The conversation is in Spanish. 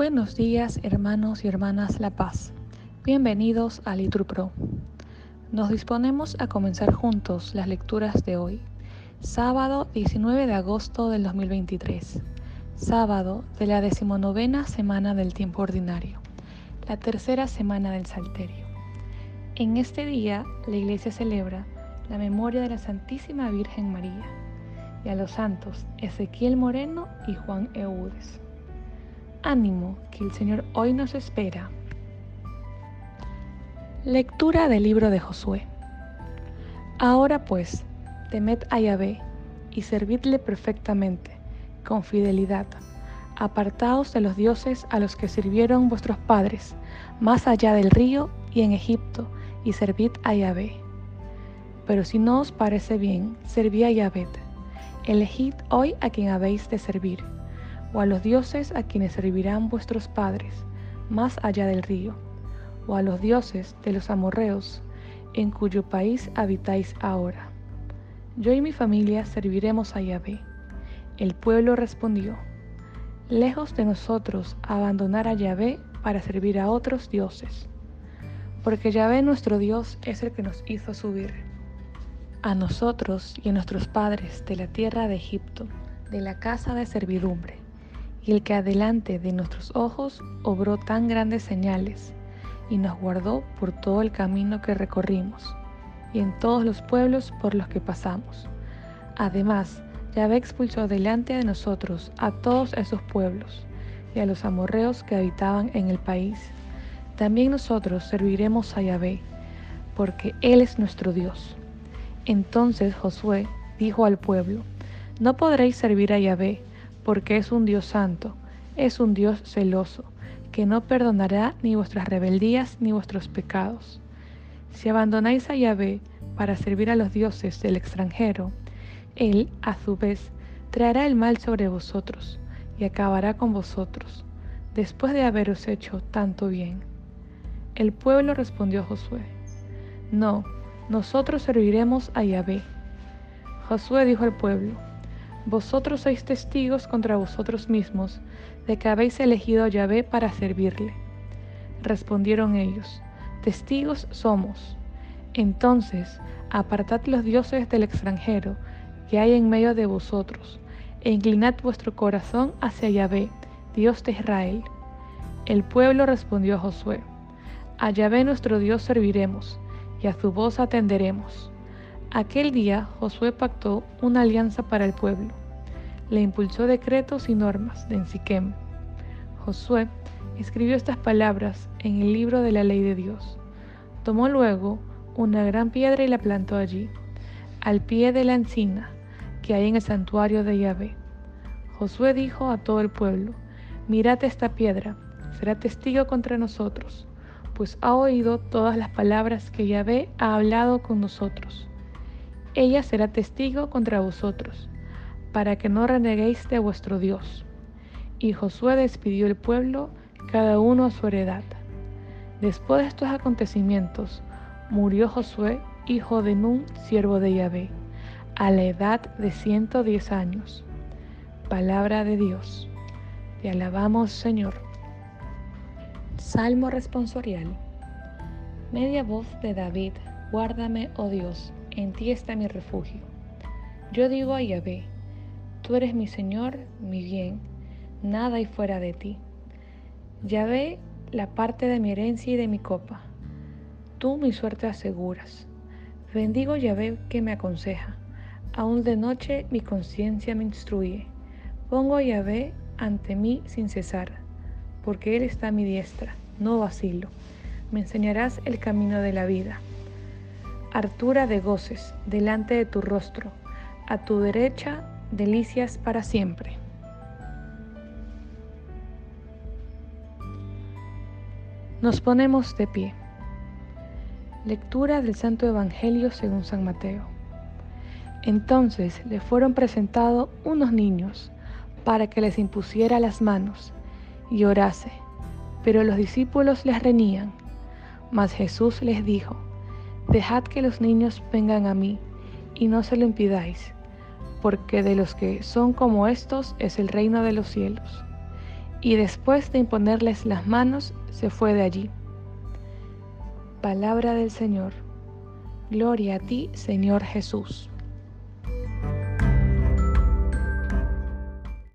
Buenos días hermanos y hermanas La Paz. Bienvenidos a Pro. Nos disponemos a comenzar juntos las lecturas de hoy, sábado 19 de agosto del 2023, sábado de la decimonovena semana del tiempo ordinario, la tercera semana del Salterio. En este día la Iglesia celebra la memoria de la Santísima Virgen María y a los santos Ezequiel Moreno y Juan Eudes. Ánimo, que el Señor hoy nos espera. Lectura del libro de Josué. Ahora pues, temed a Yahvé y servidle perfectamente, con fidelidad. Apartaos de los dioses a los que sirvieron vuestros padres, más allá del río y en Egipto, y servid a Yahvé. Pero si no os parece bien, servid a Yahvé. Elegid hoy a quien habéis de servir o a los dioses a quienes servirán vuestros padres, más allá del río, o a los dioses de los amorreos, en cuyo país habitáis ahora. Yo y mi familia serviremos a Yahvé. El pueblo respondió, lejos de nosotros abandonar a Yahvé para servir a otros dioses, porque Yahvé nuestro Dios es el que nos hizo subir, a nosotros y a nuestros padres de la tierra de Egipto, de la casa de servidumbre y el que adelante de nuestros ojos obró tan grandes señales y nos guardó por todo el camino que recorrimos y en todos los pueblos por los que pasamos. Además, Yahvé expulsó delante de nosotros a todos esos pueblos y a los amorreos que habitaban en el país. También nosotros serviremos a Yahvé, porque Él es nuestro Dios. Entonces Josué dijo al pueblo, No podréis servir a Yahvé, porque es un Dios santo, es un Dios celoso, que no perdonará ni vuestras rebeldías ni vuestros pecados. Si abandonáis a Yahvé para servir a los dioses del extranjero, Él, a su vez, traerá el mal sobre vosotros y acabará con vosotros, después de haberos hecho tanto bien. El pueblo respondió a Josué, No, nosotros serviremos a Yahvé. Josué dijo al pueblo, vosotros sois testigos contra vosotros mismos de que habéis elegido a Yahvé para servirle. Respondieron ellos, testigos somos. Entonces, apartad los dioses del extranjero que hay en medio de vosotros, e inclinad vuestro corazón hacia Yahvé, Dios de Israel. El pueblo respondió a Josué, a Yahvé nuestro Dios serviremos, y a su voz atenderemos. Aquel día Josué pactó una alianza para el pueblo. Le impulsó decretos y normas de Siquem. Josué escribió estas palabras en el libro de la ley de Dios. Tomó luego una gran piedra y la plantó allí, al pie de la encina que hay en el santuario de Yahvé. Josué dijo a todo el pueblo, mirad esta piedra, será testigo contra nosotros, pues ha oído todas las palabras que Yahvé ha hablado con nosotros ella será testigo contra vosotros, para que no reneguéis de vuestro Dios. Y Josué despidió el pueblo, cada uno a su heredad. Después de estos acontecimientos, murió Josué, hijo de Nun, siervo de Yahvé, a la edad de 110 años. Palabra de Dios. Te alabamos, Señor. Salmo responsorial. Media voz de David, guárdame, oh Dios en ti está mi refugio. Yo digo a Yahvé, tú eres mi Señor, mi bien, nada hay fuera de ti. Yahvé, la parte de mi herencia y de mi copa. Tú mi suerte aseguras. Bendigo Yahvé que me aconseja. Aún de noche mi conciencia me instruye. Pongo a Yahvé ante mí sin cesar, porque Él está a mi diestra, no vacilo. Me enseñarás el camino de la vida hartura de goces delante de tu rostro, a tu derecha delicias para siempre. Nos ponemos de pie. Lectura del Santo Evangelio según San Mateo. Entonces le fueron presentados unos niños para que les impusiera las manos y orase, pero los discípulos les reñían. Mas Jesús les dijo, Dejad que los niños vengan a mí, y no se lo impidáis, porque de los que son como estos es el reino de los cielos. Y después de imponerles las manos, se fue de allí. Palabra del Señor. Gloria a ti, Señor Jesús.